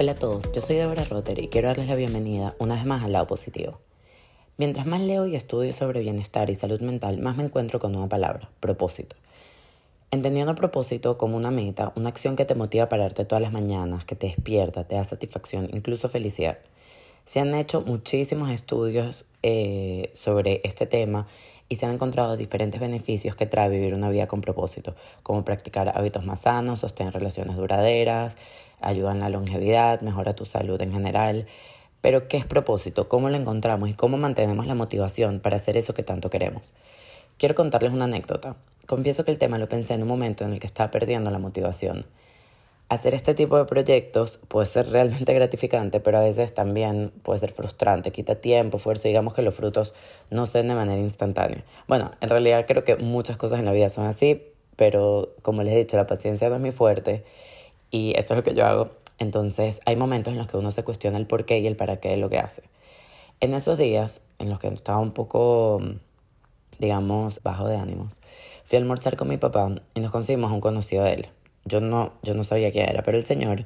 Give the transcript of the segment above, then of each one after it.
Hola a todos, yo soy Deborah Rotter y quiero darles la bienvenida una vez más al lado positivo. Mientras más leo y estudio sobre bienestar y salud mental, más me encuentro con una palabra, propósito. Entendiendo propósito como una meta, una acción que te motiva a pararte todas las mañanas, que te despierta, te da satisfacción, incluso felicidad. Se han hecho muchísimos estudios eh, sobre este tema y se han encontrado diferentes beneficios que trae vivir una vida con propósito, como practicar hábitos más sanos, sostener relaciones duraderas, ayuda en la longevidad, mejora tu salud en general. Pero, ¿qué es propósito? ¿Cómo lo encontramos y cómo mantenemos la motivación para hacer eso que tanto queremos? Quiero contarles una anécdota. Confieso que el tema lo pensé en un momento en el que estaba perdiendo la motivación. Hacer este tipo de proyectos puede ser realmente gratificante, pero a veces también puede ser frustrante, quita tiempo, fuerza, digamos que los frutos no se den de manera instantánea. Bueno, en realidad creo que muchas cosas en la vida son así, pero como les he dicho, la paciencia no es muy fuerte y esto es lo que yo hago. Entonces hay momentos en los que uno se cuestiona el por qué y el para qué de lo que hace. En esos días en los que estaba un poco, digamos, bajo de ánimos, fui a almorzar con mi papá y nos conseguimos un conocido de él. Yo no, yo no sabía quién era, pero el señor,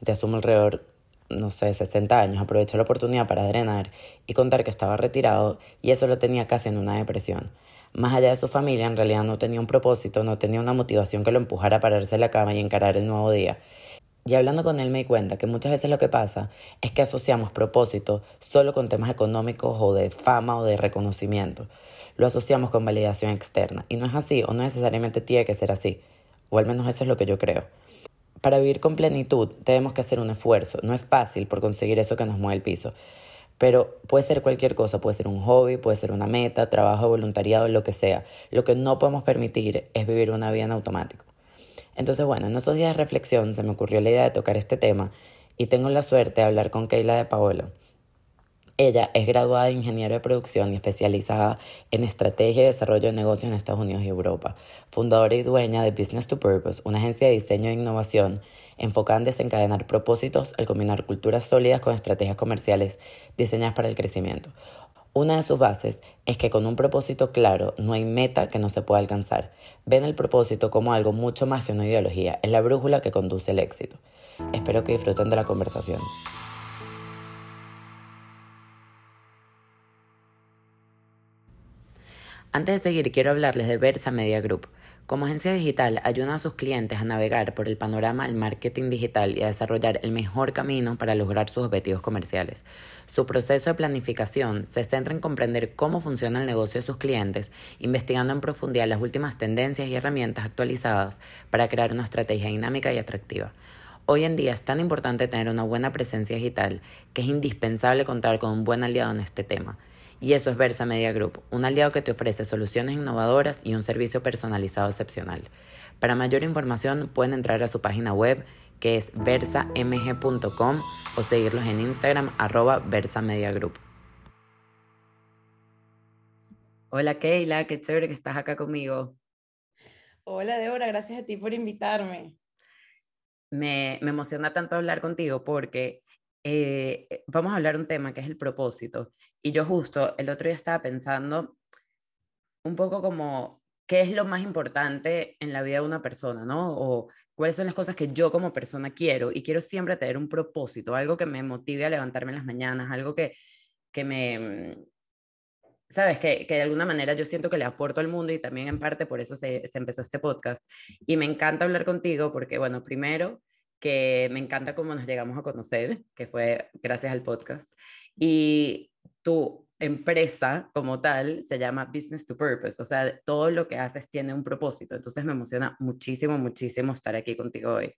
de asumo alrededor, no sé, 60 años, aprovechó la oportunidad para drenar y contar que estaba retirado y eso lo tenía casi en una depresión. Más allá de su familia, en realidad no tenía un propósito, no tenía una motivación que lo empujara a pararse en la cama y encarar el nuevo día. Y hablando con él me di cuenta que muchas veces lo que pasa es que asociamos propósito solo con temas económicos o de fama o de reconocimiento. Lo asociamos con validación externa. Y no es así o no necesariamente tiene que ser así. O al menos eso es lo que yo creo. Para vivir con plenitud tenemos que hacer un esfuerzo. No es fácil por conseguir eso que nos mueve el piso. Pero puede ser cualquier cosa, puede ser un hobby, puede ser una meta, trabajo, voluntariado, lo que sea. Lo que no podemos permitir es vivir una vida en automático. Entonces, bueno, en esos días de reflexión se me ocurrió la idea de tocar este tema y tengo la suerte de hablar con Keila de Paola. Ella es graduada de ingeniero de producción y especializada en estrategia y desarrollo de negocios en Estados Unidos y Europa, fundadora y dueña de Business to Purpose, una agencia de diseño e innovación enfocada en desencadenar propósitos al combinar culturas sólidas con estrategias comerciales diseñadas para el crecimiento. Una de sus bases es que con un propósito claro no hay meta que no se pueda alcanzar. Ven el propósito como algo mucho más que una ideología, es la brújula que conduce al éxito. Espero que disfruten de la conversación. Antes de seguir, quiero hablarles de Versa Media Group. Como agencia digital, ayuda a sus clientes a navegar por el panorama del marketing digital y a desarrollar el mejor camino para lograr sus objetivos comerciales. Su proceso de planificación se centra en comprender cómo funciona el negocio de sus clientes, investigando en profundidad las últimas tendencias y herramientas actualizadas para crear una estrategia dinámica y atractiva. Hoy en día es tan importante tener una buena presencia digital que es indispensable contar con un buen aliado en este tema. Y eso es Versa Media Group, un aliado que te ofrece soluciones innovadoras y un servicio personalizado excepcional. Para mayor información pueden entrar a su página web que es versamg.com o seguirlos en Instagram arroba Versa Media Group. Hola Keila, qué chévere que estás acá conmigo. Hola Débora, gracias a ti por invitarme. Me, me emociona tanto hablar contigo porque eh, eh, vamos a hablar un tema que es el propósito. Y yo justo el otro día estaba pensando un poco como qué es lo más importante en la vida de una persona, ¿no? O cuáles son las cosas que yo como persona quiero. Y quiero siempre tener un propósito, algo que me motive a levantarme en las mañanas, algo que, que me... Mm, Sabes, que, que de alguna manera yo siento que le aporto al mundo y también en parte por eso se, se empezó este podcast. Y me encanta hablar contigo porque, bueno, primero que me encanta cómo nos llegamos a conocer, que fue gracias al podcast. Y tu empresa como tal se llama Business to Purpose, o sea, todo lo que haces tiene un propósito. Entonces me emociona muchísimo, muchísimo estar aquí contigo hoy.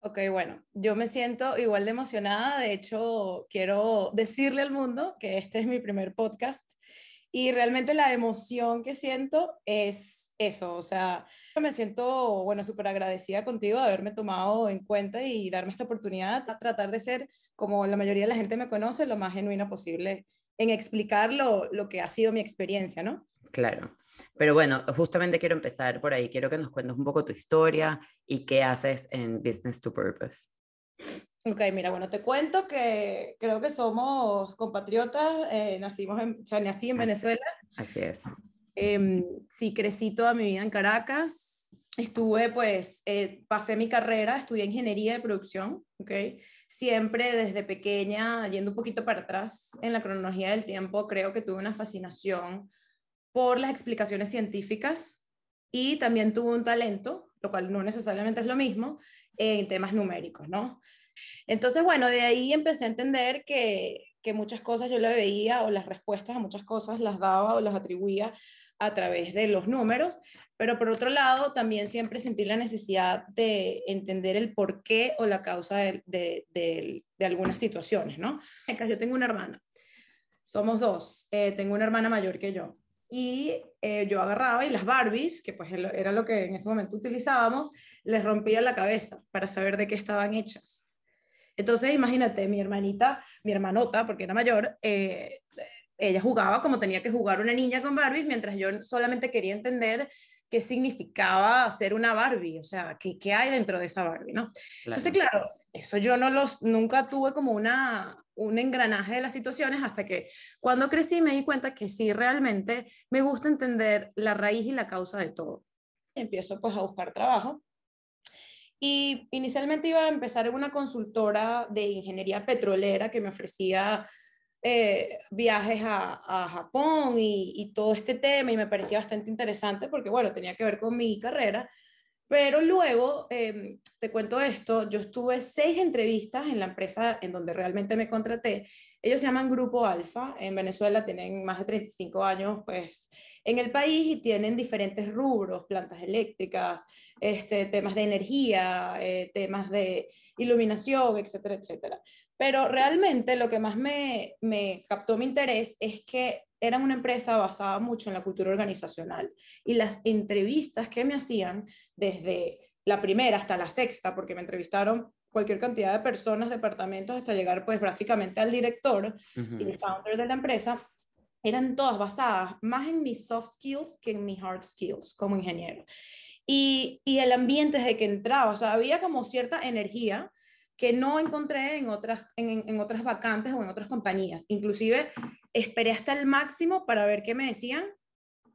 Ok, bueno, yo me siento igual de emocionada. De hecho, quiero decirle al mundo que este es mi primer podcast y realmente la emoción que siento es eso, o sea, me siento, bueno, súper agradecida contigo de haberme tomado en cuenta y darme esta oportunidad a tratar de ser, como la mayoría de la gente me conoce, lo más genuina posible en explicar lo, lo que ha sido mi experiencia, ¿no? Claro. Pero bueno, justamente quiero empezar por ahí. Quiero que nos cuentes un poco tu historia y qué haces en Business to Purpose. Ok, mira, bueno, te cuento que creo que somos compatriotas, eh, nacimos en, o sea, nací en Venezuela. Así es. Eh, sí, crecí toda mi vida en Caracas. estuve, pues, eh, pasé mi carrera, estudié ingeniería de producción, ¿ok? Siempre desde pequeña, yendo un poquito para atrás en la cronología del tiempo, creo que tuve una fascinación por las explicaciones científicas y también tuve un talento, lo cual no necesariamente es lo mismo, en temas numéricos, ¿no? Entonces, bueno, de ahí empecé a entender que, que muchas cosas yo le veía o las respuestas a muchas cosas las daba o las atribuía a través de los números, pero por otro lado también siempre sentí la necesidad de entender el porqué o la causa de, de, de, algunas situaciones, ¿no? Yo tengo una hermana, somos dos, eh, tengo una hermana mayor que yo, y eh, yo agarraba y las Barbies, que pues era lo que en ese momento utilizábamos, les rompía la cabeza para saber de qué estaban hechas. Entonces, imagínate, mi hermanita, mi hermanota, porque era mayor, eh, ella jugaba como tenía que jugar una niña con Barbies, mientras yo solamente quería entender qué significaba ser una Barbie, o sea, qué, qué hay dentro de esa Barbie, ¿no? Entonces, claro, eso yo no los, nunca tuve como una, un engranaje de las situaciones hasta que cuando crecí me di cuenta que sí, realmente me gusta entender la raíz y la causa de todo. Empiezo pues a buscar trabajo y inicialmente iba a empezar en una consultora de ingeniería petrolera que me ofrecía eh, viajes a, Japón y, y, todo este tema y me parecía bastante interesante porque, bueno, tenía que ver con mi carrera. Pero luego, em, te cuento esto, yo estuve seis entrevistas en la empresa en donde realmente me contraté. Ellos se llaman Grupo Alfa, en Venezuela tienen más de 35 años pues, en el país y tienen diferentes rubros, plantas eléctricas, este, temas de energía, eh, temas de iluminación, etcétera, etcétera. Pero realmente lo que más me, me captó mi interés es que eran una empresa basada mucho en la cultura organizacional y las entrevistas que me hacían desde la primera hasta la sexta, porque me entrevistaron cualquier cantidad de personas, departamentos, hasta llegar pues básicamente al director y el founder de la empresa, eran todas basadas más en mis soft skills que en mis hard skills como ingeniero. Y, y el ambiente desde que entraba, o sea, había como cierta energía que no encontré en otras, en, en, otras vacantes o en otras compañías. Inclusive esperé hasta el máximo para ver qué me decían,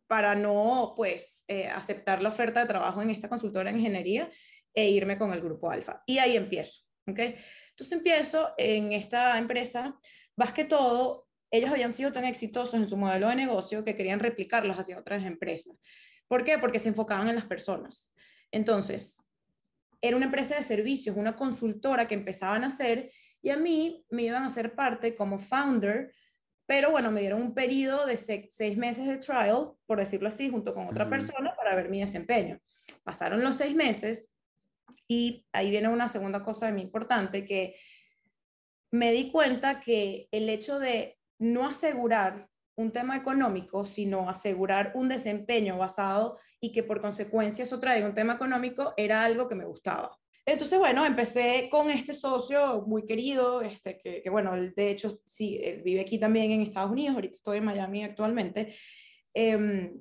para no pues eh, aceptar la oferta de trabajo en esta consultora en ingeniería e irme con el grupo Alfa. Y ahí empiezo. ¿okay? Entonces empiezo en esta empresa, más que todo, ellos habían sido tan exitosos en su modelo de negocio que querían replicarlos hacia otras empresas. ¿Por qué? Porque se enfocaban en las personas. Entonces, era una empresa de servicios, una consultora que empezaban a hacer y a mí me iban a hacer parte como founder, pero bueno, me dieron un periodo de seis meses de trial, por decirlo así, junto con otra persona para ver mi desempeño. Pasaron los seis meses y ahí viene una segunda cosa muy importante que me di cuenta que el hecho de no asegurar un tema económico, sino asegurar un desempeño basado y que por consecuencia eso traiga un tema económico, era algo que me gustaba. Entonces, bueno, empecé con este socio muy querido, este, que, bueno, de hecho, sí, él vive aquí también en Estados Unidos, ahorita estoy en Miami actualmente. Eh,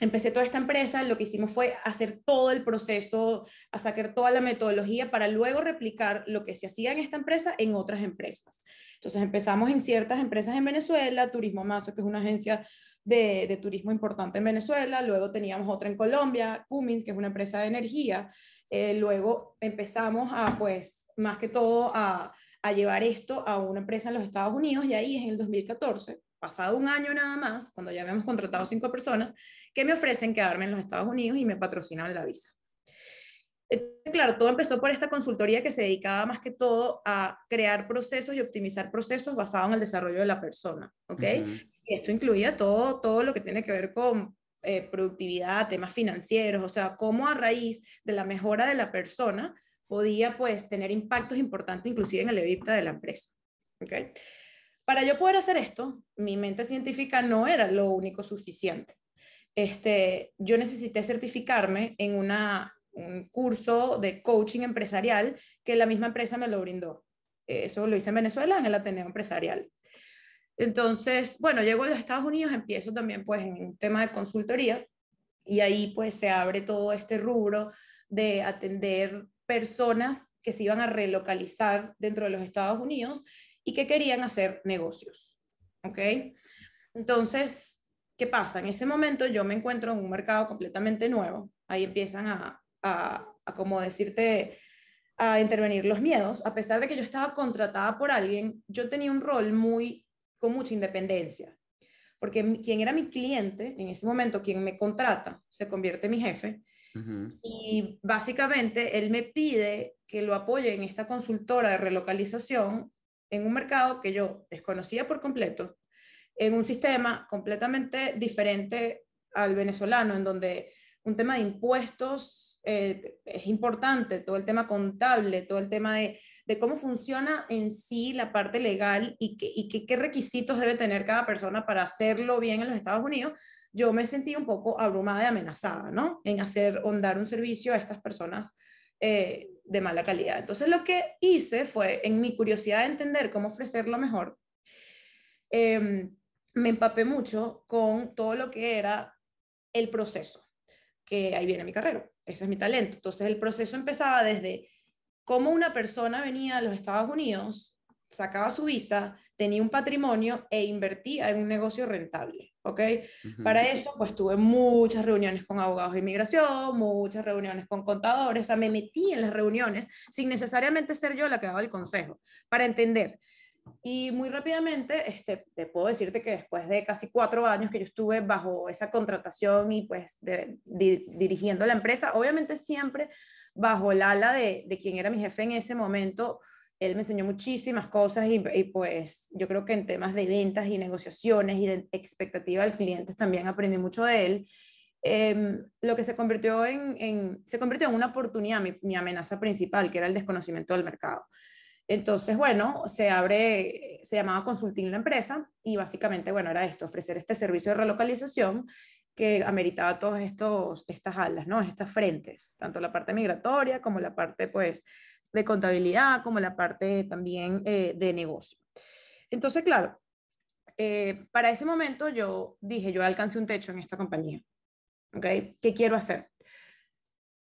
empecé toda esta empresa, lo que hicimos fue hacer todo el proceso, a sacar toda la metodología para luego replicar lo que se hacía en esta empresa en otras empresas. Entonces empezamos en ciertas empresas en Venezuela, Turismo Mazo, que es una agencia de, turismo importante en Venezuela, luego teníamos otra en Colombia, Cummins, que es una empresa de energía, eh, luego empezamos a, pues, más que todo a, a llevar esto a una empresa en los Estados Unidos y ahí es en el 2014 pasado un año nada más, cuando ya habíamos contratado cinco personas, que me ofrecen quedarme en los Estados Unidos y me patrocinan la visa. Claro, todo empezó por esta consultoría que se dedicaba más que todo a crear procesos y optimizar procesos basados en el desarrollo de la persona, ¿ok? Y esto incluía todo, todo lo que tiene que ver con eh, productividad, temas financieros, o sea, cómo a raíz de la mejora de la persona podía pues tener impactos importantes inclusive en el EBITDA de la empresa, ¿ok? Para yo poder hacer esto, mi mente científica no era lo único suficiente. Este, yo necesité certificarme en una, un curso de coaching empresarial que la misma empresa me lo brindó. Eso lo hice en Venezuela, en el Ateneo Empresarial. Entonces, bueno, llego a los Estados Unidos, empiezo también pues en un tema de consultoría y ahí pues se abre todo este rubro de atender personas que se iban a relocalizar dentro de los Estados Unidos y que querían hacer negocios. ¿Ok? Entonces, ¿qué pasa? En ese momento yo me encuentro en un mercado completamente nuevo. Ahí empiezan a, a, a como decirte, a intervenir los miedos, a pesar de que yo estaba contratada por alguien, yo tenía un rol muy con mucha independencia, porque quien era mi cliente en ese momento, quien me contrata, se convierte en mi jefe, y básicamente él me pide que lo apoye en esta consultora de relocalización en un mercado que yo desconocía por completo, en un sistema completamente diferente al venezolano, en donde un tema de impuestos eh, es importante, todo el tema contable, todo el tema de, cómo funciona en sí la parte legal y, y qué requisitos debe tener cada persona para hacerlo bien en los Estados Unidos, yo me sentí un poco abrumada y amenazada, ¿no? En hacer o dar un servicio a estas personas eh, de mala calidad. Entonces lo que hice fue, en mi curiosidad de entender cómo ofrecerlo mejor, em, me empapé mucho con todo lo que era el proceso, que ahí viene mi carrera, ese es mi talento. Entonces el proceso empezaba desde cómo una persona venía a los Estados Unidos, sacaba su visa, tenía un patrimonio e invertía en un negocio rentable. ¿ok? Para eso, pues tuve muchas reuniones con abogados de inmigración, muchas reuniones con contadores, o sea, me metí en las reuniones sin necesariamente ser yo la que daba el consejo, para entender. Y muy rápidamente, este, te puedo decirte que después de casi cuatro años que yo estuve bajo esa contratación y pues dirigiendo la empresa, obviamente siempre bajo el ala de, de quien era mi jefe en ese momento, él me enseñó muchísimas cosas y, pues yo creo que en temas de ventas y negociaciones y de expectativa del cliente también aprendí mucho de él. Em, lo que se convirtió en, se convirtió en una oportunidad, mi, amenaza principal, que era el desconocimiento del mercado. Entonces, bueno, se abre, se llamaba Consulting la empresa y básicamente, bueno, era esto, ofrecer este servicio de relocalización que ameritaba todas estas alas, ¿no? Estas frentes, tanto la parte migratoria como la parte, pues, de contabilidad como la parte también eh, de negocio. Entonces, claro, eh, para ese momento yo dije, yo alcancé un techo en esta compañía. ¿Ok? ¿Qué quiero hacer?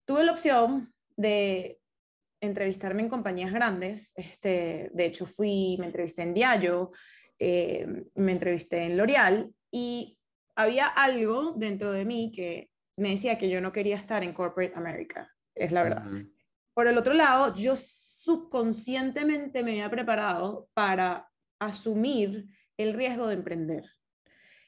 Tuve la opción de entrevistarme en compañías grandes. Este, de hecho, fui, me entrevisté en Diallo, eh, me entrevisté en L'Oreal y había algo dentro de mí que me decía que yo no quería estar en Corporate America, es la verdad. Por el otro lado, yo subconscientemente me había preparado para asumir el riesgo de emprender.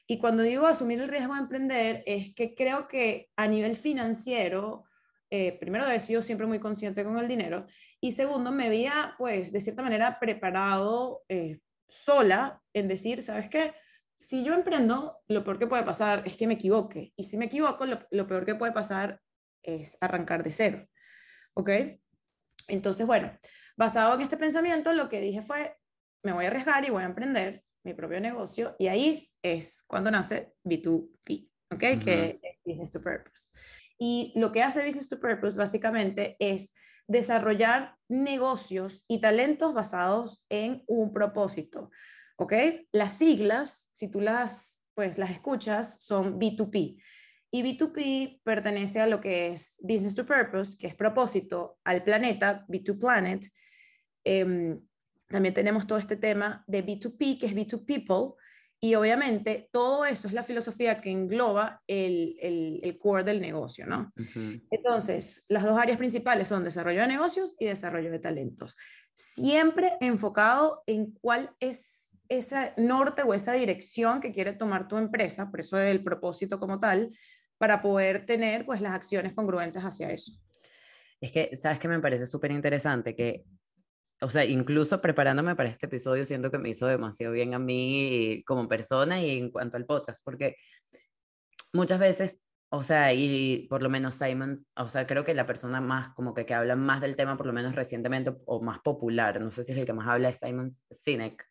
Y cuando digo asumir el riesgo de emprender, es que creo que a nivel financiero, eh, primero he sido siempre muy consciente con el dinero y segundo, me había, pues, de cierta manera preparado eh, sola en decir, ¿sabes qué? Si yo emprendo, lo peor que puede pasar es que me equivoque. Y si me equivoco, lo, lo peor que puede pasar es arrancar de cero. ¿Ok? Entonces, bueno, basado en este pensamiento, lo que dije fue, me voy a arriesgar y voy a emprender mi propio negocio. Y ahí es cuando nace B2B, ¿ok? Que es Business to Purpose. Y lo que hace Business to Purpose básicamente es desarrollar negocios y talentos basados en un propósito, ¿ok? Las siglas, si tú las, pues, las escuchas, son B2P. Y B2P pertenece a lo que es Business to Purpose, que es propósito al planeta, B2 Planet. Em, también tenemos todo este tema de B2P, que es B2 People. Y obviamente todo eso es la filosofía que engloba el, el, core del negocio, ¿no? Entonces, las dos áreas principales son desarrollo de negocios y desarrollo de talentos. Siempre enfocado en cuál es ese norte o esa dirección que quiere tomar tu empresa, por eso el propósito como tal, para poder tener pues las acciones congruentes hacia eso. Es que, ¿sabes qué me parece súper interesante? Que, o sea, incluso preparándome para este episodio, siento que me hizo demasiado bien a mí como persona y en cuanto al podcast, porque muchas veces, o sea, y por lo menos Simon, o sea, creo que la persona más, como que, que habla más del tema, por lo menos recientemente, o más popular, no sé si es el que más habla, es Simon Sinek,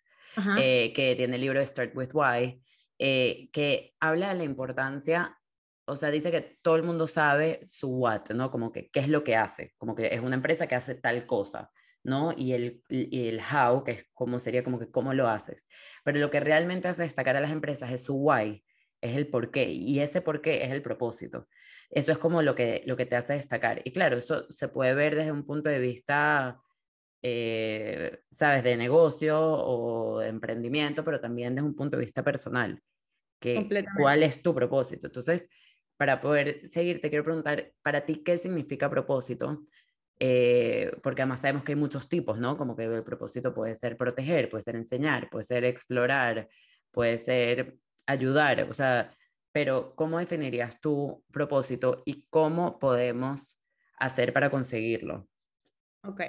eh, que tiene el libro Start With Why, eh, que habla de la importancia o sea, dice que todo el mundo sabe su what, ¿no? Como que qué es lo que hace, como que es una empresa que hace tal cosa, ¿no? Y el, y el how, que es como sería como que cómo lo haces. Pero lo que realmente hace destacar a las empresas es su why, es el por qué, y ese por qué es el propósito. Eso es como lo que, lo que te hace destacar. Y claro, eso se puede ver desde un punto de vista, eh, sabes, de negocio o de emprendimiento, pero también desde un punto de vista personal. Que, ¿Cuál es tu propósito? Entonces, para poder seguir, te quiero preguntar, para ti, ¿qué significa propósito? Eh, porque además sabemos que hay muchos tipos, ¿no? Como que el propósito puede ser proteger, puede ser enseñar, puede ser explorar, puede ser ayudar, o sea, pero ¿cómo definirías tu propósito y cómo podemos hacer para conseguirlo? Ok.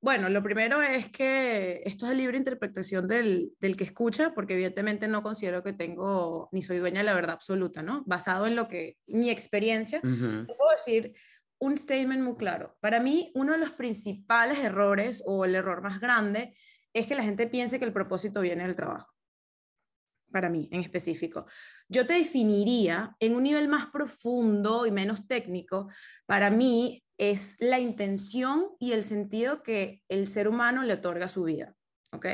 Bueno, lo primero es que esto es libre interpretación del, del, que escucha, porque evidentemente no considero que tengo, ni soy dueña de la verdad absoluta, ¿no? Basado en lo que, mi experiencia, puedo decir un statement muy claro. Para mí, uno de los principales errores o el error más grande es que la gente piense que el propósito viene del trabajo. Para mí, en específico. Yo te definiría en un nivel más profundo y menos técnico, para mí es la intención y el sentido que el ser humano le otorga a su vida. ¿Ok?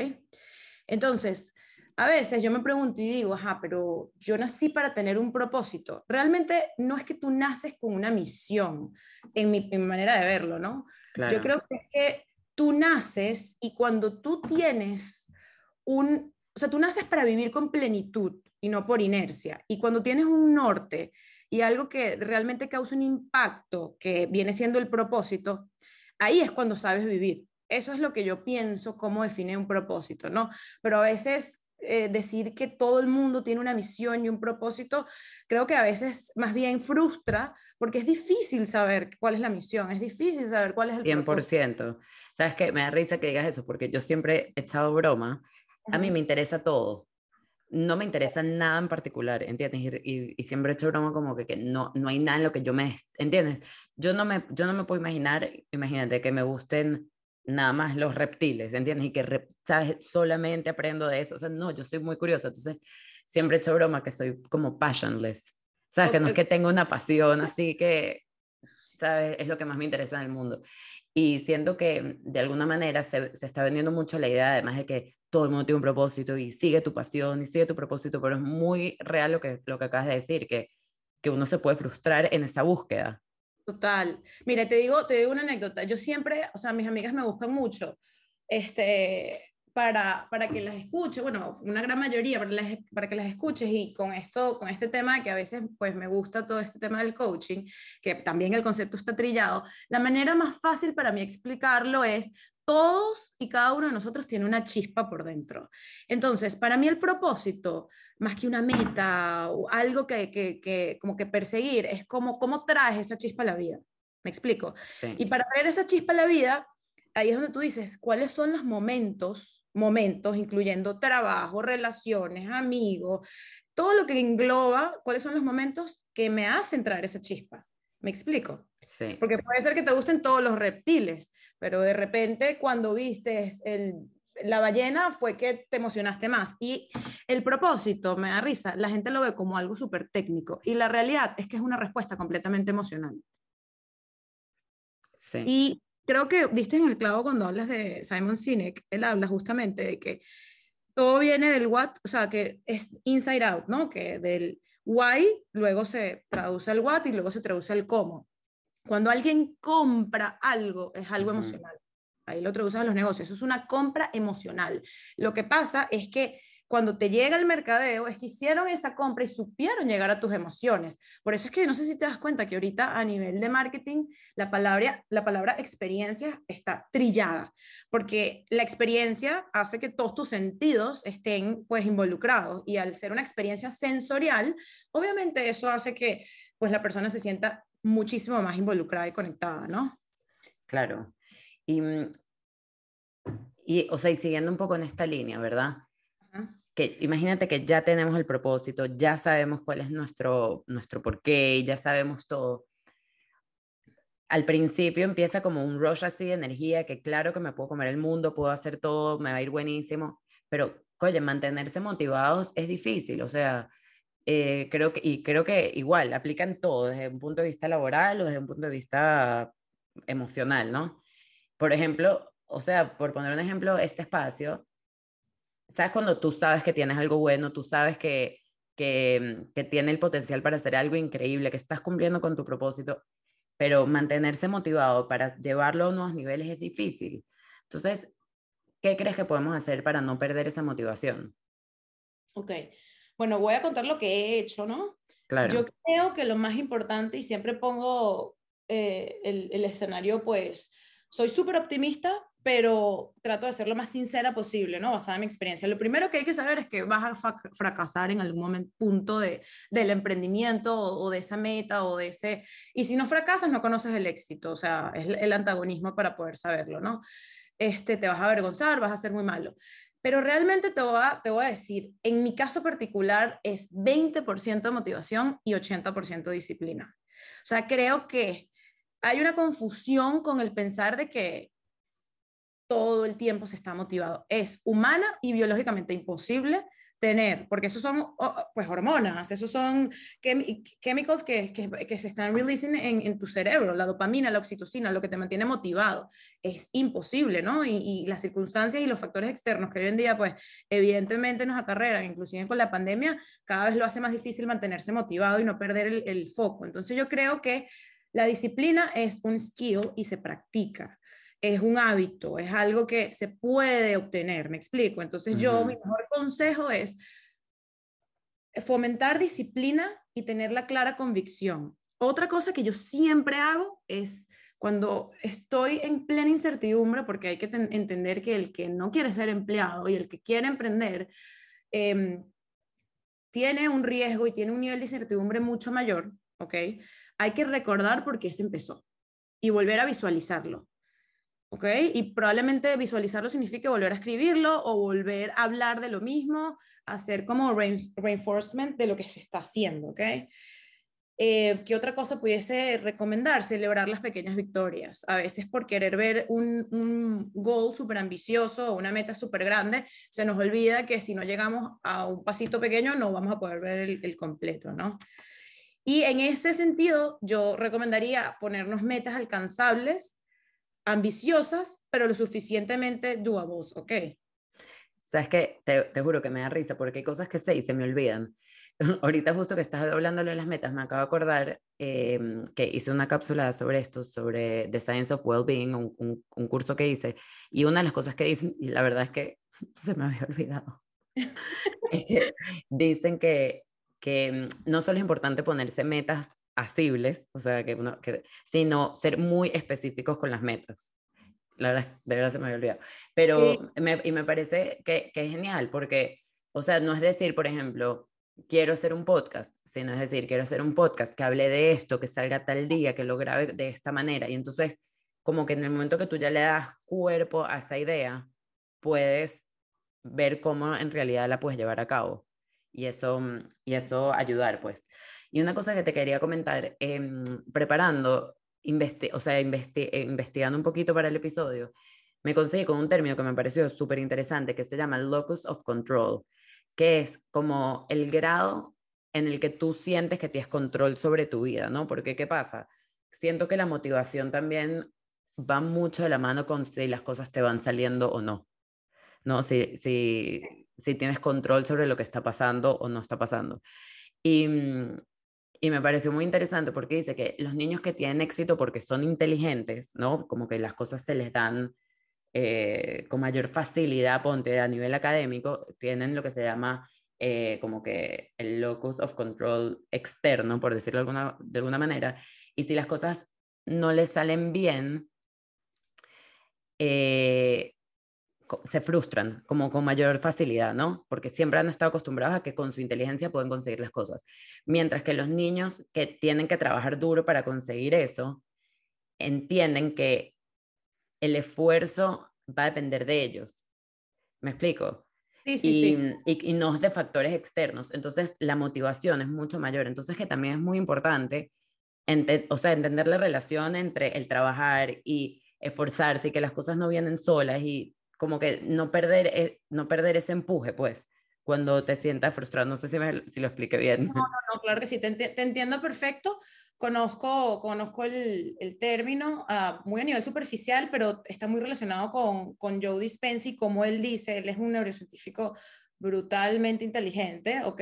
Entonces, a veces yo me pregunto y digo, ajá, pero yo nací para tener un propósito. Realmente no es que tú naces con una misión, en mi, manera de verlo, ¿no? Yo creo que es que tú naces y cuando tú tienes un, o sea, tú naces para vivir con plenitud y no por inercia. Y cuando tienes un norte y algo que realmente causa un impacto, que viene siendo el propósito, ahí es cuando sabes vivir. Eso es lo que yo pienso, cómo define un propósito, ¿no? Pero a veces eh, decir que todo el mundo tiene una misión y un propósito, creo que a veces más bien frustra porque es difícil saber cuál es la misión, es difícil saber cuál es el 100%. Propósito. Sabes que me da risa que digas eso porque yo siempre he echado broma. A mí me interesa todo no me interesa nada en particular, ¿entiendes? Y, y, siempre he hecho broma como que, que, no, no hay nada en lo que yo me, ¿entiendes? Yo no me, yo no me puedo imaginar, imagínate, que me gusten nada más los reptiles, ¿entiendes? Y que, ¿sabes? Solamente aprendo de eso. O sea, no, yo soy muy curiosa, entonces siempre he hecho broma que soy como passionless. ¿Sabes? Que no es que tenga una pasión así que, ¿sabes? Es lo que más me interesa en el mundo. Y siento que de alguna manera se, se, está vendiendo mucho la idea, además de que todo el mundo tiene un propósito y sigue tu pasión y sigue tu propósito, pero es muy real lo que, lo que acabas de decir, que, que uno se puede frustrar en esa búsqueda. Total. Mira, te digo, te digo una anécdota. Yo siempre, o sea, mis amigas me buscan mucho este, para, para que las escuche, bueno, una gran mayoría para, para que las escuches y con esto, con este tema que a veces pues me gusta todo este tema del coaching, que también el concepto está trillado, la manera más fácil para mí explicarlo es todos y cada uno de nosotros tiene una chispa por dentro. Entonces, para mí el propósito, más que una meta o algo que, que, como que perseguir, es como cómo traes esa chispa a la vida. ¿Me explico? Y para traer esa chispa a la vida, ahí es donde tú dices, ¿cuáles son los momentos, momentos, incluyendo trabajo, relaciones, amigos, todo lo que engloba, cuáles son los momentos que me hacen traer esa chispa? ¿Me explico? Sí. Porque puede ser que te gusten todos los reptiles, pero de repente cuando viste el, la ballena fue que te emocionaste más. Y el propósito, me da risa, la gente lo ve como algo súper técnico y la realidad es que es una respuesta completamente emocional. Sí. Y creo que diste en el clavo cuando hablas de Simon Sinek, él habla justamente de que todo viene del what, o sea, que es inside out, ¿no? Que del why luego se traduce al what y luego se traduce al cómo. Cuando alguien compra algo, es algo emocional. Ahí lo traduces a los negocios. Eso es una compra emocional. Lo que pasa es que cuando te llega el mercadeo, es que hicieron esa compra y supieron llegar a tus emociones. Por eso es que no sé si te das cuenta que ahorita a nivel de marketing la palabra, la palabra experiencia está trillada, porque la experiencia hace que todos tus sentidos estén pues involucrados y al ser una experiencia sensorial, obviamente eso hace que pues la persona se sienta muchísimo más involucrada y conectada, ¿no? Claro. Y, y o sea, y siguiendo un poco en esta línea, ¿verdad? Que imagínate que ya tenemos el propósito, ya sabemos cuál es nuestro, nuestro porqué, ya sabemos todo. Al principio empieza como un rush así de energía, que claro que me puedo comer el mundo, puedo hacer todo, me va a ir buenísimo, pero, oye, mantenerse motivados es difícil, o sea, eh, creo que, y creo que igual aplican todo, desde un punto de vista laboral o desde un punto de vista emocional, ¿no? Por ejemplo, o sea, por poner un ejemplo, este espacio, ¿sabes cuando tú sabes que tienes algo bueno, tú sabes que, que, que tiene el potencial para hacer algo increíble, que estás cumpliendo con tu propósito, pero mantenerse motivado para llevarlo a nuevos niveles es difícil. Entonces, ¿qué crees que podemos hacer para no perder esa motivación? Ok, bueno, voy a contar lo que he hecho, ¿no? Claro. Yo creo que lo más importante, y siempre pongo eh, el, el escenario, pues, soy súper optimista, pero trato de ser lo más sincera posible, ¿no? Basada en mi experiencia. Lo primero que hay que saber es que vas a fracasar en algún momento, punto de, del emprendimiento o, de esa meta o de ese... Y si no fracasas, no conoces el éxito, o sea, es el antagonismo para poder saberlo, ¿no? Este, te vas a avergonzar, vas a ser muy malo. Pero realmente te voy a, te voy a decir, en mi caso particular es 20% motivación y 80% disciplina. O sea, creo que hay una confusión con el pensar de que todo el tiempo se está motivado. Es humana y biológicamente imposible tener, porque esos son pues hormonas, esos son químicos que, que, se están releasing en, tu cerebro, la dopamina, la oxitocina, lo que te mantiene motivado. Es imposible, ¿no? Y, las circunstancias y los factores externos que hoy en día, pues evidentemente nos acarreran, inclusive con la pandemia, cada vez lo hace más difícil mantenerse motivado y no perder el foco. Entonces yo creo que la disciplina es un skill y se practica es un hábito, es algo que se puede obtener, me explico. Entonces yo, mi mejor consejo es fomentar disciplina y tener la clara convicción. Otra cosa que yo siempre hago es cuando estoy en plena incertidumbre, porque hay que entender que el que no quiere ser empleado y el que quiere emprender, em, tiene un riesgo y tiene un nivel de incertidumbre mucho mayor, ¿ok? Hay que recordar por qué se empezó y volver a visualizarlo. ¿Ok? Y probablemente visualizarlo significa volver a escribirlo o volver a hablar de lo mismo, hacer como reinforcement de lo que se está haciendo, ¿ok? Eh, ¿Qué otra cosa pudiese recomendar? Celebrar las pequeñas victorias. A veces por querer ver un, un goal súper ambicioso o una meta súper grande, se nos olvida que si no llegamos a un pasito pequeño no vamos a poder ver el, el completo, ¿no? Y en ese sentido, yo recomendaría ponernos metas alcanzables ambiciosas, pero lo suficientemente doables, ¿ok? Sabes que te, te, juro que me da risa porque hay cosas que sé y se me olvidan. Ahorita justo que estás hablándolo de las metas, me acabo de acordar em, que hice una cápsula sobre esto, sobre The Science of Wellbeing, un, un, un curso que hice, y una de las cosas que dicen, y la verdad es que se me había olvidado, es que dicen que, que mm, no solo es importante ponerse metas asibles, o sea, que uno, que, sino ser muy específicos con las metas. La verdad, de verdad se me había olvidado. Pero, me, y me parece que, que, es genial, porque, o sea, no es decir, por ejemplo, quiero hacer un podcast, sino es decir, quiero hacer un podcast que hable de esto, que salga tal día, que lo grabe de esta manera. Y entonces, como que en el momento que tú ya le das cuerpo a esa idea, puedes ver cómo en realidad la puedes llevar a cabo. Y eso, y eso ayudar, pues. Y una cosa que te quería comentar, em, preparando, o sea, eh, investigando un poquito para el episodio, me conseguí con un término que me pareció súper interesante, que se llama locus of control, que es como el grado en el que tú sientes que tienes control sobre tu vida, ¿no? Porque, ¿qué pasa? Siento que la motivación también va mucho de la mano con si las cosas te van saliendo o no. ¿no? Si, si, si tienes control sobre lo que está pasando o no está pasando. Y, mm, y me pareció muy interesante porque dice que los niños que tienen éxito porque son inteligentes, ¿no? Como que las cosas se les dan eh, con mayor facilidad, ponte a nivel académico, tienen lo que se llama eh, como que el locus of control externo, por decirlo de alguna, manera. Y si las cosas no les salen bien, eh, se frustran como con mayor facilidad, ¿no? Porque siempre han estado acostumbrados a que con su inteligencia pueden conseguir las cosas. Mientras que los niños que tienen que trabajar duro para conseguir eso, entienden que el esfuerzo va a depender de ellos. ¿Me explico? Sí, sí, sí. Y, y, no es de factores externos. Entonces, la motivación es mucho mayor. Entonces, que también es muy importante, o sea, entender la relación entre el trabajar y esforzarse y que las cosas no vienen solas y como que no perder, e, no perder ese empuje, pues, cuando te sientas frustrado. No sé si, si lo expliqué bien. No, no, no, claro que sí, te, te entiendo perfecto. Conozco, conozco el, el término uh, muy a nivel superficial, pero está muy relacionado con, con Joe Dispenza y como él dice, él es un neurocientífico brutalmente inteligente, ¿ok?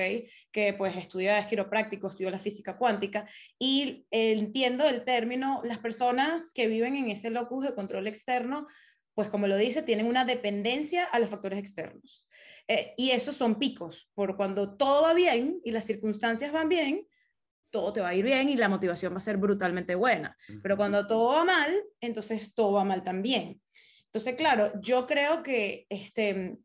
Que pues estudia, es quiropráctico, estudia la física cuántica y entiendo el término, las personas que viven en ese locus de control externo pues como lo dice, tienen una dependencia a los factores externos. Eh, y esos son picos, por cuando todo va bien y las circunstancias van bien, todo te va a ir bien y la motivación va a ser brutalmente buena. Pero cuando todo va mal, entonces todo va mal también. Entonces, claro, yo creo que este,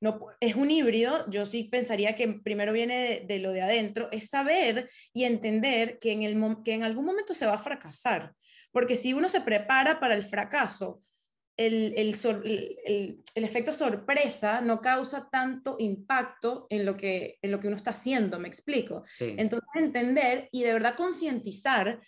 no, es un híbrido, yo sí pensaría que primero viene de, lo de adentro, es saber y entender que en, el, que en algún momento se va a fracasar, porque si uno se prepara para el fracaso, el, el, el, efecto sorpresa no causa tanto impacto en lo que, en lo que uno está haciendo, me explico. Entonces, entender y de verdad concientizar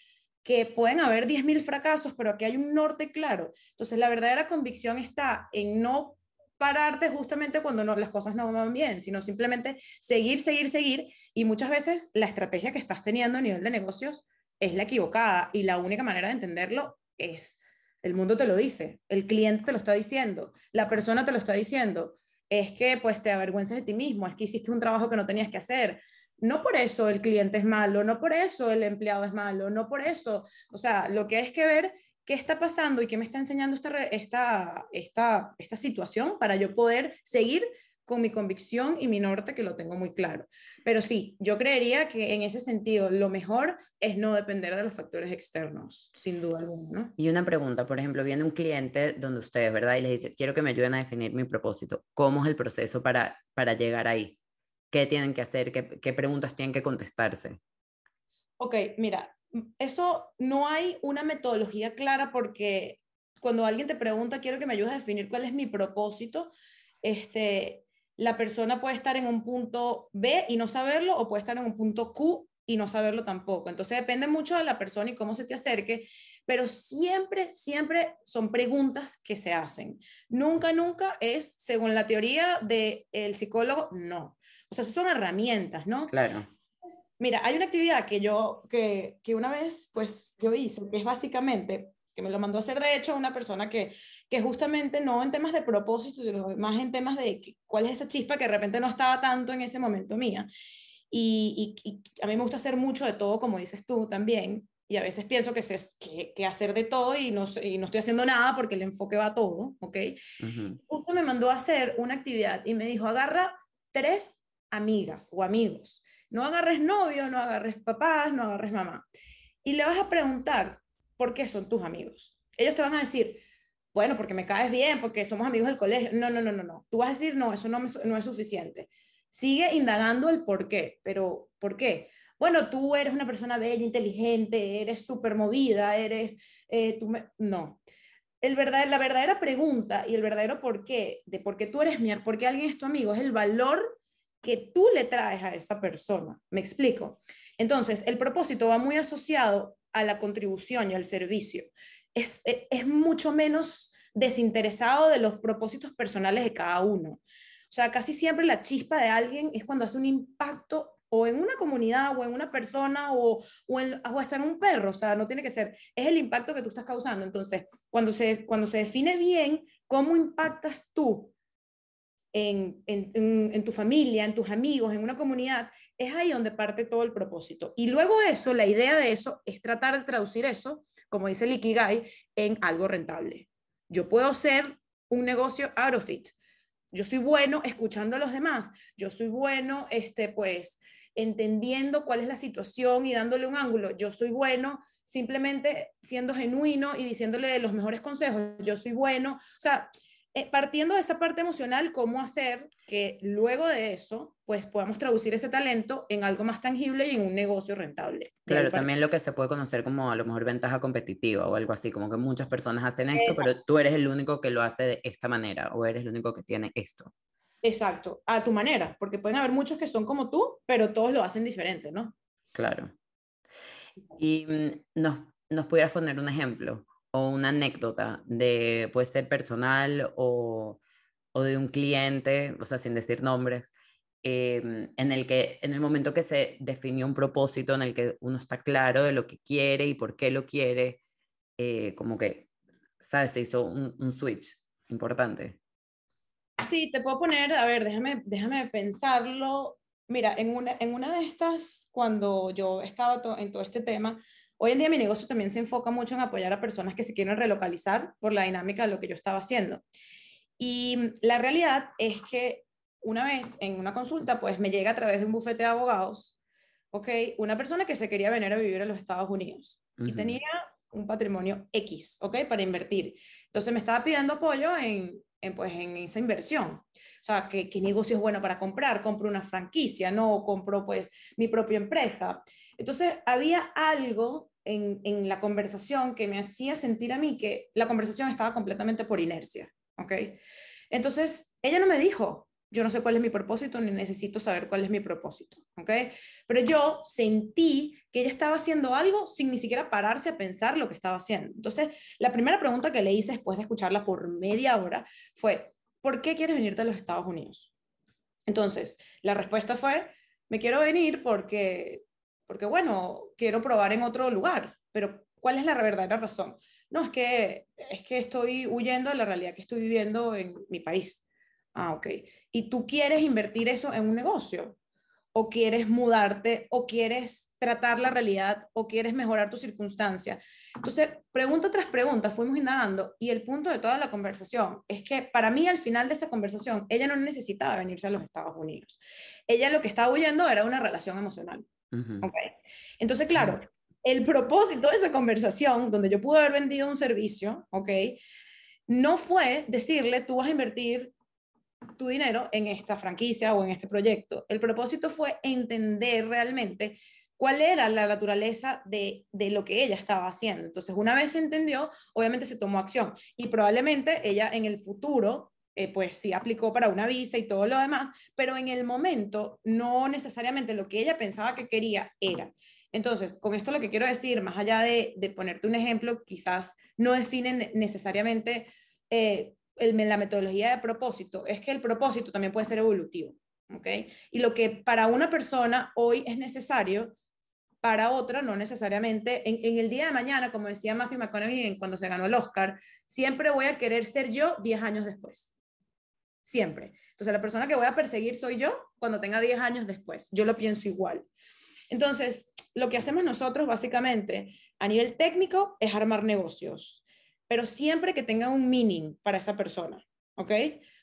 que pueden haber 10.000 fracasos, pero que hay un norte claro. Entonces, la verdadera convicción está en no pararte justamente cuando no, las cosas no van bien, sino simplemente seguir, seguir, seguir. Y muchas veces la estrategia que estás teniendo a nivel de negocios es la equivocada y la única manera de entenderlo es, el mundo te lo dice, el cliente te lo está diciendo, la persona te lo está diciendo, es que pues te avergüences de ti mismo, es que hiciste un trabajo que no tenías que hacer. No por eso el cliente es malo, no por eso el empleado es malo, no por eso, o sea, lo que hay que ver qué está pasando y qué me está enseñando esta, esta, esta, esta situación para yo poder seguir con mi convicción y mi norte que lo tengo muy claro. Pero sí, yo creería que en ese sentido lo mejor es no depender de los factores externos, sin duda alguna. Y una pregunta, por ejemplo, viene un cliente donde ustedes, ¿verdad? Y les dice, quiero que me ayuden a definir mi propósito. ¿Cómo es el proceso para, para llegar ahí? ¿Qué tienen que hacer? ¿Qué, qué preguntas tienen que contestarse? Ok, mira, eso no hay una metodología clara porque cuando alguien te pregunta, quiero que me ayudes a definir cuál es mi propósito, este, la persona puede estar en un punto B y no saberlo o puede estar en un punto Q y no saberlo tampoco. Entonces depende mucho de la persona y cómo se te acerque, pero siempre, siempre son preguntas que se hacen. Nunca, nunca es, según la teoría del psicólogo, no. O sea, son herramientas, ¿no? Claro. Mira, hay una actividad que yo, que, que una vez, pues, yo hice, que es básicamente, que me lo mandó a hacer, de hecho, una persona que, que justamente no en temas de propósito, sino más en temas de cuál es esa chispa que de repente no estaba tanto en ese momento mía. Y, y, a mí me gusta hacer mucho de todo, como dices tú también, y a veces pienso que, es que, que, hacer de todo y no, y no estoy haciendo nada porque el enfoque va a todo, ¿ok? Justo me mandó a hacer una actividad y me dijo, agarra tres amigas o amigos no agarres novio, no agarres papás, no agarres mamá. Y le vas a preguntar, ¿por qué son tus amigos? Ellos te van a decir, bueno, porque me caes bien, porque somos amigos del colegio. No, no, no, no, no. Tú vas a decir, no, eso no, no es suficiente. Sigue indagando el por qué, pero ¿por qué? Bueno, tú eres una persona bella, inteligente, eres súper movida, eres, eh, tú no. El verdad, la verdadera pregunta y el verdadero por qué, de por qué tú eres mi, por qué alguien es tu amigo, es el valor que tú le traes a esa persona. ¿Me explico? Entonces, el propósito va muy asociado a la contribución y al servicio. Es, e, es, mucho menos desinteresado de los propósitos personales de cada uno. O sea, casi siempre la chispa de alguien es cuando hace un impacto o en una comunidad o en una persona o, o, en, o, hasta en un perro, o sea, no tiene que ser, es el impacto que tú estás causando. Entonces, cuando se, cuando se define bien cómo impactas tú en, en, tu familia, en tus amigos, en una comunidad, es ahí donde parte todo el propósito. Y luego eso, la idea de eso es tratar de traducir eso, como dice el Ikigai, en algo rentable. Yo puedo ser un negocio out of it. Yo soy bueno escuchando a los demás. Yo soy bueno, este, pues, entendiendo cuál es la situación y dándole un ángulo. Yo soy bueno simplemente siendo genuino y diciéndole los mejores consejos. Yo soy bueno. O sea, eh, partiendo de esa parte emocional, cómo hacer que luego de eso, pues podamos traducir ese talento en algo más tangible y en un negocio rentable. Claro, también lo que se puede conocer como a lo mejor ventaja competitiva o algo así, como que muchas personas hacen esto, pero tú eres el único que lo hace de esta manera o eres el único que tiene esto. Exacto, a tu manera, porque pueden haber muchos que son como tú, pero todos lo hacen diferente, ¿no? Claro. Y mm, nos, nos pudieras poner un ejemplo o una anécdota de, puede ser personal o, o de un cliente, o sea, sin decir nombres, em, en el que en el momento que se definió un propósito, en el que uno está claro de lo que quiere y por qué lo quiere, eh, como que, ¿sabes? Se hizo un, un, switch importante. Sí, te puedo poner, a ver, déjame, déjame pensarlo. Mira, en una, en una de estas, cuando yo estaba en todo este tema, Hoy en día mi negocio también se enfoca mucho en apoyar a personas que se quieren relocalizar por la dinámica de lo que yo estaba haciendo. Y la realidad es que una vez en una consulta, pues me llega a través de un bufete de abogados ¿ok? Una persona que se quería venir a vivir a los Estados Unidos y tenía un patrimonio X, ¿ok? Para invertir. Entonces me estaba pidiendo apoyo en, en, pues, en esa inversión. O sea, ¿qué, qué negocio es bueno para comprar? Compro una franquicia, ¿no? Compro pues mi propia empresa. Entonces había algo en, en la conversación que me hacía sentir a mí que la conversación estaba completamente por inercia, ¿ok? Entonces ella no me dijo, yo no sé cuál es mi propósito ni necesito saber cuál es mi propósito, ¿ok? Pero yo sentí que ella estaba haciendo algo sin ni siquiera pararse a pensar lo que estaba haciendo. Entonces, la primera pregunta que le hice después de escucharla por media hora fue, ¿por qué quieres venirte a los Estados Unidos? Entonces, la respuesta fue, me quiero venir porque, porque bueno, quiero probar en otro lugar, pero ¿cuál es la verdadera razón? No, es que, es que estoy huyendo de la realidad que estoy viviendo en mi país. Ah, ok. ¿Y tú quieres invertir eso en un negocio? ¿O quieres mudarte? ¿O quieres tratar la realidad? ¿O quieres mejorar tu circunstancia? Entonces, pregunta tras pregunta, fuimos indagando y el punto de toda la conversación es que para mí al final de esa conversación, ella no necesitaba venirse a los Estados Unidos. Ella lo que estaba huyendo era una relación emocional. Ujú. ¿ok? Entonces, claro, el propósito de esa conversación, donde yo pude haber vendido un servicio, ¿ok? No fue decirle, tú vas a invertir tu dinero en esta franquicia o en este proyecto. El propósito fue entender realmente cuál era la naturaleza de, de lo que ella estaba haciendo. Entonces, una vez se entendió, obviamente se tomó acción y probablemente ella en el futuro, eh, pues sí aplicó para una visa y todo lo demás, pero en el momento no necesariamente lo que ella pensaba que quería era. Entonces, con esto lo que quiero decir, más allá de, ponerte un ejemplo, quizás no definen necesariamente eh, la metodología de propósito, es que el propósito también puede ser evolutivo, ¿ok? Y lo que para una persona hoy es necesario, para otra no necesariamente. En, en el día de mañana, como decía Matthew McConaughey cuando se ganó el Oscar, siempre voy a querer ser yo 10 años después. Siempre. Entonces, la persona que voy a perseguir soy yo cuando tenga 10 años después. Yo lo pienso igual. Entonces, lo que hacemos nosotros básicamente a nivel técnico es armar negocios, pero siempre que tenga un meaning para esa persona, ¿ok?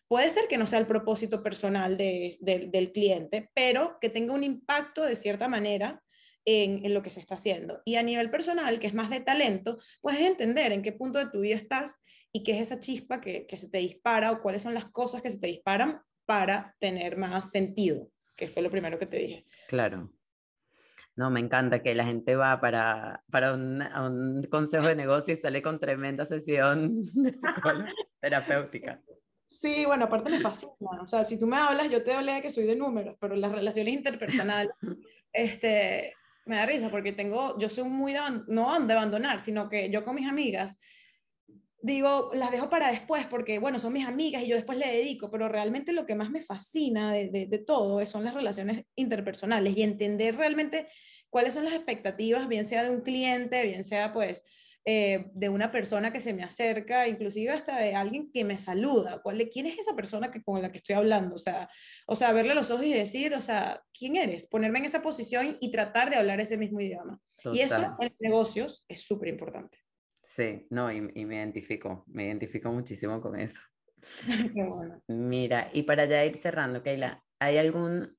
Puede ser que no sea el propósito personal de- de- del cliente, pero que tenga un impacto de cierta manera en, en lo que se está haciendo. Y a nivel personal, que es más de talento, pues es entender en qué punto de tu vida estás y qué es esa chispa que, que se te dispara o cuáles son las cosas que se te disparan para tener más sentido, que fue lo primero que te dije. Claro. No, me encanta que la gente va para, para un, a un consejo de negocio y sale con tremenda sesión de psicóloga terapéutica. Sí, bueno, aparte me fascina. O sea, si tú me hablas, yo te hablé de que soy de números, pero las relaciones interpersonales, este, me da risa porque tengo, yo soy muy de, no de abandonar, sino que yo con mis amigas, digo, las dejo para después porque, bueno, son mis amigas y yo después le dedico, pero realmente lo que más me fascina de, de, de todo son las relaciones interpersonales y entender realmente cuáles son las expectativas, bien sea de un cliente, bien sea pues eh, de una persona que se me acerca, inclusive hasta de alguien que me saluda. ¿Cuál, ¿Quién es esa persona que, con la que estoy hablando? O sea, o sea, verle los ojos y decir, o sea, ¿quién eres? Ponerme en esa posición y tratar de hablar ese mismo idioma. Y eso en negocios es súper importante. Sí, no, y, y me identifico, me identifico muchísimo con eso. Qué bueno. Mira, y para ya ir cerrando, Keila, ¿hay algún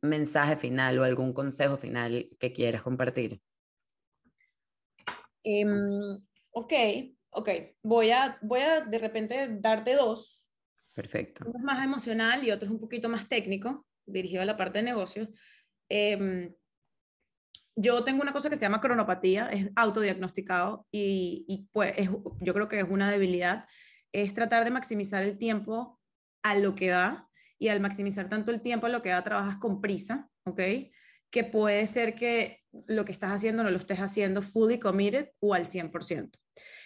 mensaje final o algún consejo final que quieras compartir? Em, ok, ok. Voy a, voy a de repente darte dos. Perfecto. Uno es más emocional y otro es un poquito más técnico, dirigido a la parte de negocios. Em, yo tengo una cosa que se llama cronopatía, es autodiagnosticado y, pues es- yo creo que es una debilidad, es tratar de maximizar el tiempo a lo que da y al maximizar tanto el tiempo a lo que da trabajas con prisa, ¿ok? Que puede ser que lo que estás haciendo no lo estés haciendo fully committed o al 100%.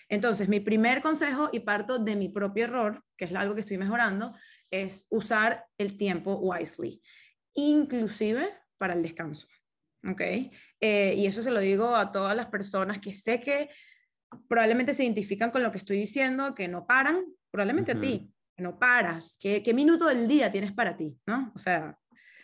Entonces, mi primer consejo, y parto de mi propio error, que es algo que estoy mejorando, es usar el tiempo wisely, inclusive para el descanso. ¿Ok? Eh, y eso se lo digo a todas las personas que sé que probablemente se identifican con lo que estoy diciendo, que no paran, probablemente a ti, que no paras, ¿qué, qué minuto del día tienes para ti? ¿No? O sea,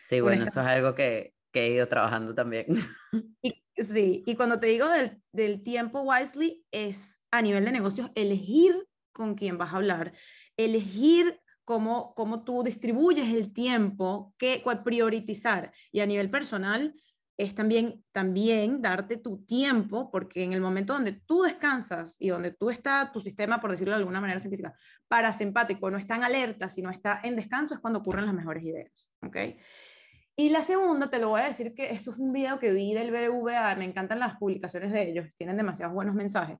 Sí, bueno, eso es algo que, que he ido trabajando también. Y, sí, y cuando te digo del, del tiempo wisely, es a nivel de negocios elegir con quién vas a hablar, elegir cómo, cómo tú distribuyes el tiempo, qué, cuál priorizar. Y a nivel personal, es también, también darte tu tiempo, porque en el momento donde tú descansas y donde tú está tu sistema, por decirlo de alguna manera científica, parasimpático, no está en alerta, sino está en descanso, es cuando ocurren las mejores ideas. ¿ok? Y la segunda, te lo voy a decir que esto es un video que vi del BBVA, me encantan las publicaciones de ellos, tienen demasiados buenos mensajes.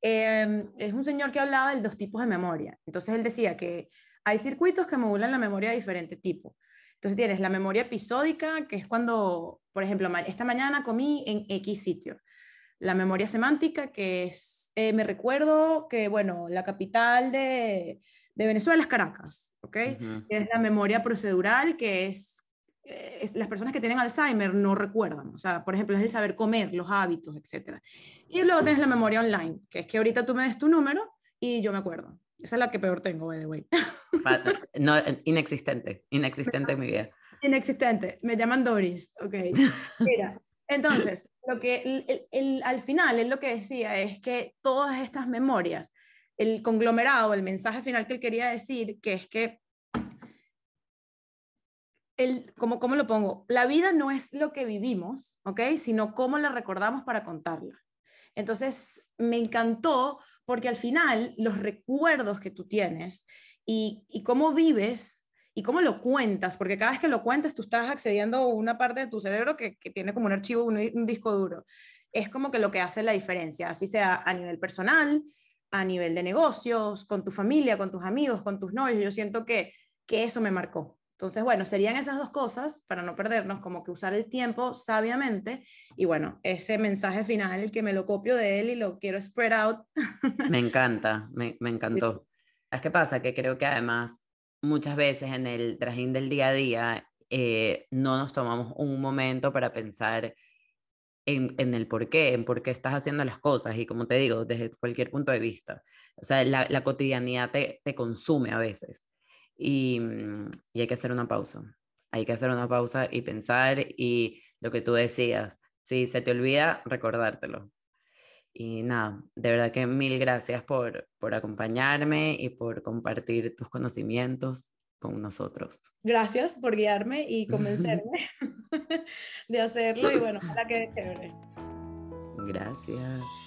Em, es un señor que hablaba de dos tipos de memoria. Entonces él decía que hay circuitos que modulan la memoria de diferente tipo. Entonces tienes la memoria episódica, que es cuando, por ejemplo, esta mañana comí en X sitio. La memoria semántica, que es, eh, me recuerdo que, bueno, la capital de, de Venezuela es Caracas, ¿ok? Tienes la memoria procedural, que es es, las personas que tienen Alzheimer no recuerdan, o sea, por ejemplo, es el saber comer, los hábitos, etc. Y luego tienes la memoria online, que es que ahorita tú me des tu número y yo me acuerdo. Esa es la que peor tengo, by the way. No, inexistente, inexistente en mi vida. Inexistente, me llaman Doris, ok. Mira, entonces, lo que el, al final él lo que decía es que todas estas memorias, el conglomerado, el mensaje final que él quería decir, que es que el, como, ¿cómo lo pongo? La vida no es lo que vivimos, ¿ok? Sino cómo la recordamos para contarla. Entonces, me encantó porque al final los recuerdos que tú tienes y, cómo vives y cómo lo cuentas, porque cada vez que lo cuentas tú estás accediendo a una parte de tu cerebro que, que tiene como un archivo, un, un disco duro. Es como que lo que hace la diferencia, así sea a nivel personal, a nivel de negocios, con tu familia, con tus amigos, con tus novios. Yo siento que, que eso me marcó. Entonces, bueno, serían esas dos cosas para no perdernos, como que usar el tiempo sabiamente y bueno, ese mensaje final que me lo copio de él y lo quiero spread out. Me encanta, me, me encantó. Es que pasa que creo que además muchas veces en el trajín del día a día eh, no nos tomamos un momento para pensar en, en, el por qué, en por qué estás haciendo las cosas y como te digo, desde cualquier punto de vista. O sea, la, la cotidianidad te, te consume a veces. Mm, y, hay que hacer una pausa. Hay que hacer una pausa y pensar y lo que tú decías, si se te olvida, recordártelo. Y nada, de verdad que mil gracias por, por acompañarme y por compartir tus conocimientos con nosotros. Gracias por guiarme y convencerme de hacerlo y bueno, ojalá que chévere. Gracias.